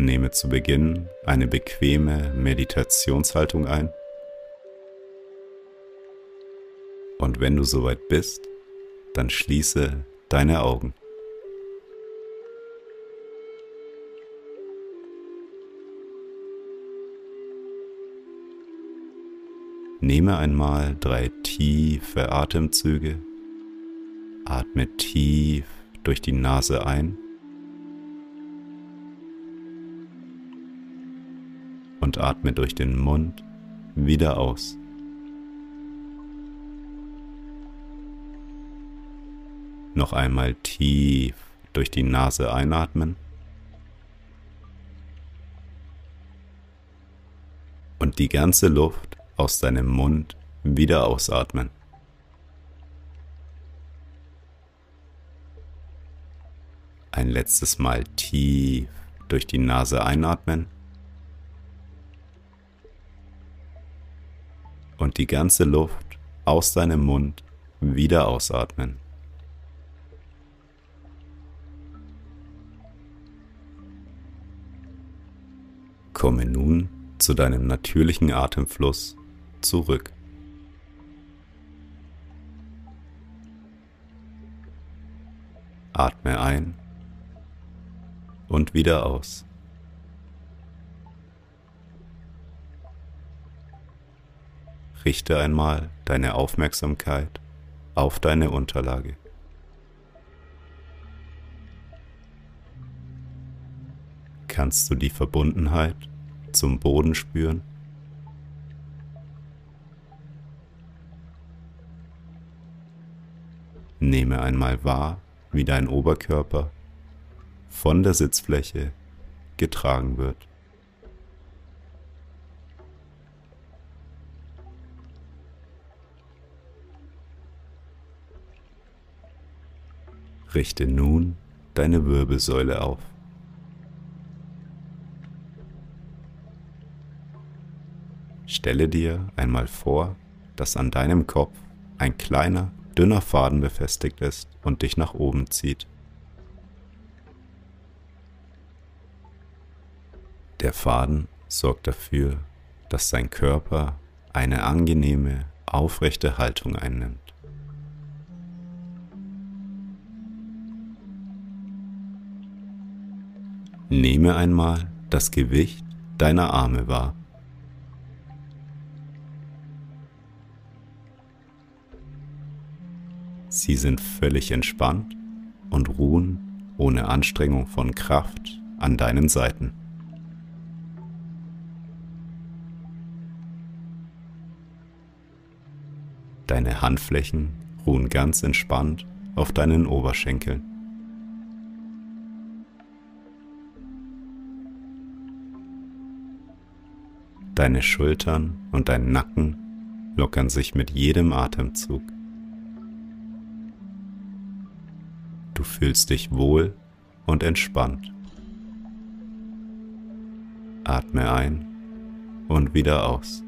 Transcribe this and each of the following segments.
Nehme zu Beginn eine bequeme Meditationshaltung ein. Und wenn du soweit bist, dann schließe deine Augen. Nehme einmal drei tiefe Atemzüge. Atme tief durch die Nase ein und atme durch den Mund wieder aus. Noch einmal tief durch die Nase einatmen und die ganze Luft aus deinem Mund wieder ausatmen. Ein letztes Mal tief durch die Nase einatmen und die ganze Luft aus deinem Mund wieder ausatmen. Komme nun zu deinem natürlichen Atemfluss zurück. Atme ein und wieder aus. Richte einmal deine Aufmerksamkeit auf deine Unterlage. Kannst du die Verbundenheit zum Boden spüren? Nehme einmal wahr, wie dein Oberkörper von der Sitzfläche getragen wird. Richte nun deine Wirbelsäule auf. Stelle dir einmal vor, dass an deinem Kopf ein kleiner, dünner Faden befestigt ist und dich nach oben zieht. Der Faden sorgt dafür, dass dein Körper eine angenehme, aufrechte Haltung einnimmt. Nehme einmal das Gewicht deiner Arme wahr. Sie sind völlig entspannt und ruhen ohne Anstrengung von Kraft an deinen Seiten. Deine Handflächen ruhen ganz entspannt auf deinen Oberschenkeln. Deine Schultern und dein Nacken lockern sich mit jedem Atemzug. Du fühlst dich wohl und entspannt. Atme ein und wieder aus.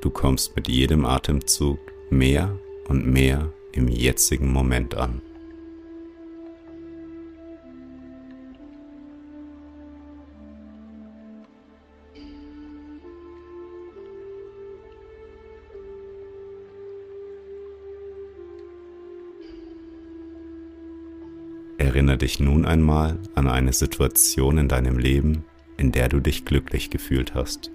Du kommst mit jedem Atemzug mehr und mehr im jetzigen Moment an. Erinnere dich nun einmal an eine Situation in deinem Leben, in der du dich glücklich gefühlt hast.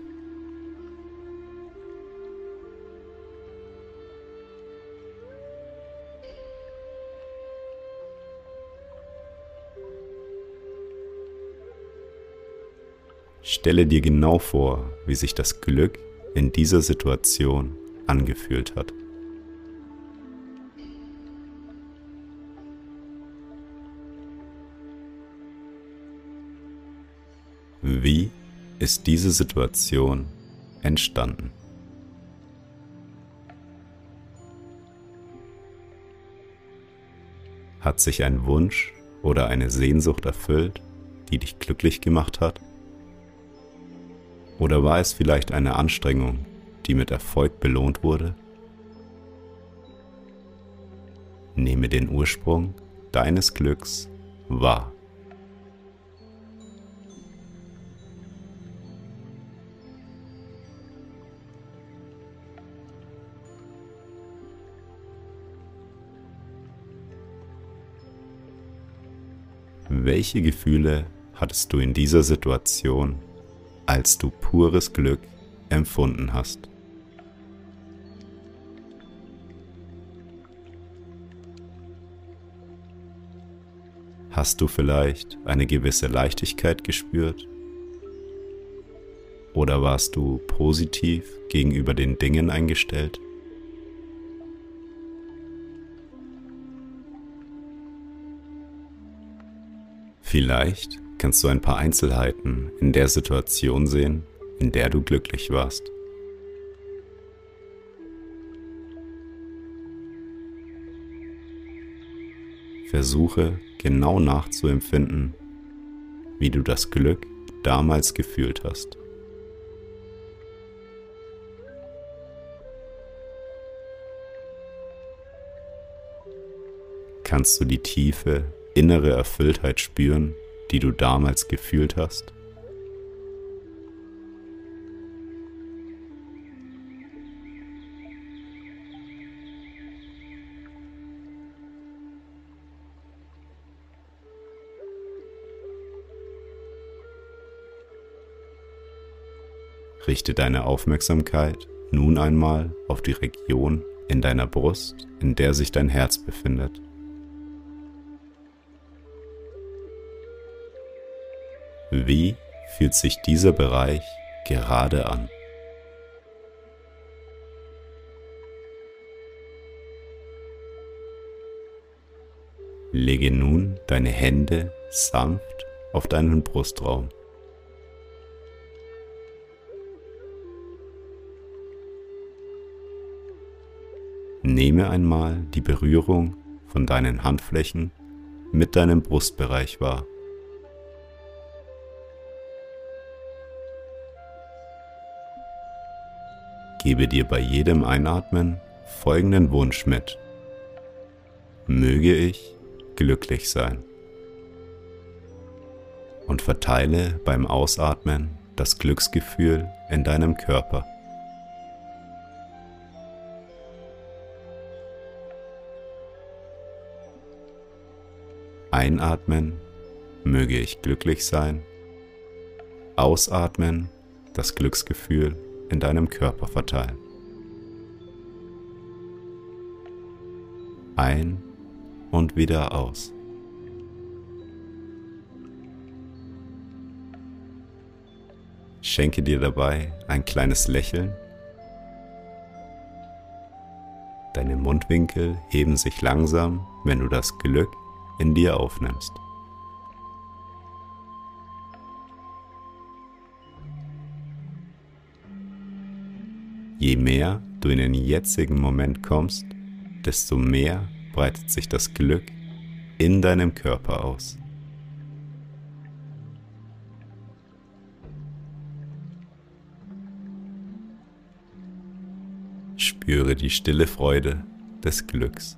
Stelle dir genau vor, wie sich das Glück in dieser Situation angefühlt hat. Wie ist diese Situation entstanden? Hat sich ein Wunsch oder eine Sehnsucht erfüllt, die dich glücklich gemacht hat? Oder war es vielleicht eine Anstrengung, die mit Erfolg belohnt wurde? Nehme den Ursprung deines Glücks wahr. Welche Gefühle hattest du in dieser Situation, als du pures Glück empfunden hast? Hast du vielleicht eine gewisse Leichtigkeit gespürt? Oder warst du positiv gegenüber den Dingen eingestellt? Vielleicht kannst du ein paar Einzelheiten in der Situation sehen, in der du glücklich warst. Versuche genau nachzuempfinden, wie du das Glück damals gefühlt hast. Kannst du die Tiefe innere Erfülltheit spüren, die du damals gefühlt hast? Richte deine Aufmerksamkeit nun einmal auf die Region in deiner Brust, in der sich dein Herz befindet. Wie fühlt sich dieser Bereich gerade an? Lege nun deine Hände sanft auf deinen Brustraum. Nehme einmal die Berührung von deinen Handflächen mit deinem Brustbereich wahr. Gebe dir bei jedem Einatmen folgenden Wunsch mit. Möge ich glücklich sein. Und verteile beim Ausatmen das Glücksgefühl in deinem Körper. Einatmen, möge ich glücklich sein. Ausatmen, das Glücksgefühl in deinem Körper verteilen. Ein und wieder aus. Schenke dir dabei ein kleines Lächeln. Deine Mundwinkel heben sich langsam, wenn du das Glück in dir aufnimmst. Je mehr du in den jetzigen Moment kommst, desto mehr breitet sich das Glück in deinem Körper aus. Spüre die stille Freude des Glücks.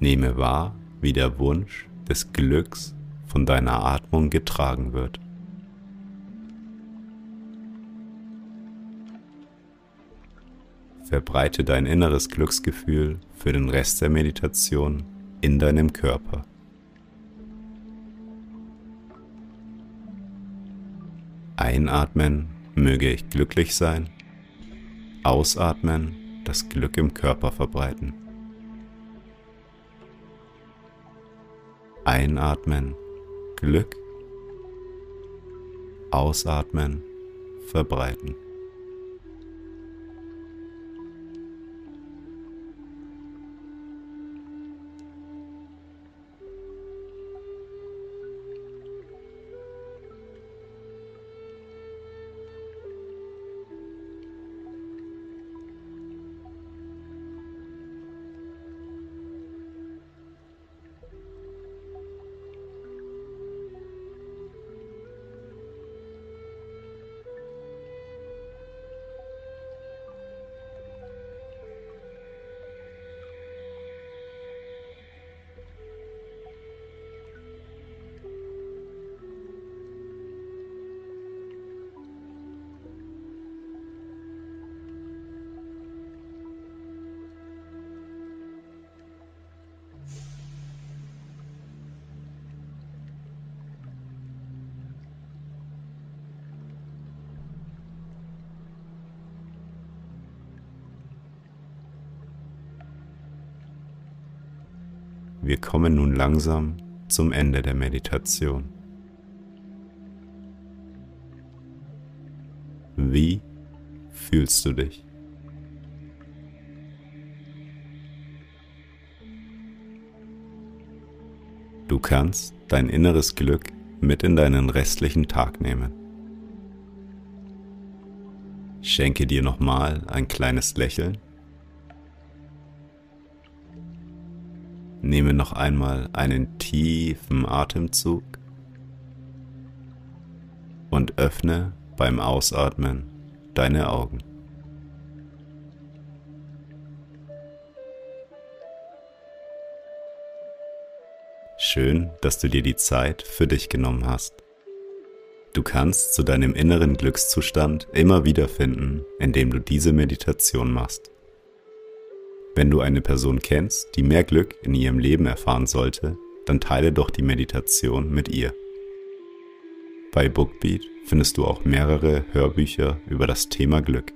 Nehme wahr, wie der Wunsch des Glücks von deiner Atmung getragen wird. Verbreite dein inneres Glücksgefühl für den Rest der Meditation in deinem Körper. Einatmen, möge ich glücklich sein. Ausatmen, das Glück im Körper verbreiten. Einatmen, Glück. Ausatmen, verbreiten. Wir kommen nun langsam zum Ende der Meditation. Wie fühlst du dich? Du kannst dein inneres Glück mit in deinen restlichen Tag nehmen. Schenke dir nochmal ein kleines Lächeln. Nehme noch einmal einen tiefen Atemzug und öffne beim Ausatmen deine Augen. Schön, dass du dir die Zeit für dich genommen hast. Du kannst zu deinem inneren Glückszustand immer wieder finden, indem du diese Meditation machst. Wenn du eine Person kennst, die mehr Glück in ihrem Leben erfahren sollte, dann teile doch die Meditation mit ihr. Bei Bookbeat findest du auch mehrere Hörbücher über das Thema Glück.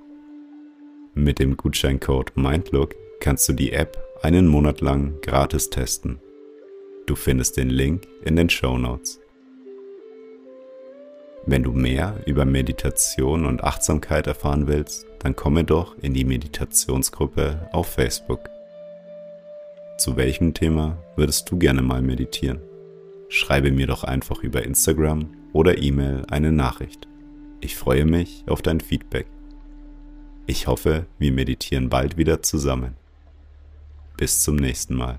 Mit dem Gutscheincode MINDLOOK kannst du die App einen Monat lang gratis testen Du findest den Link in den Show Notes. Wenn du mehr über Meditation und Achtsamkeit erfahren willst, dann komme doch in die Meditationsgruppe auf Facebook. Zu welchem Thema würdest du gerne mal meditieren? Schreibe mir doch einfach über Instagram oder E-Mail eine Nachricht. Ich freue mich auf dein Feedback. Ich hoffe, wir meditieren bald wieder zusammen. Bis zum nächsten Mal.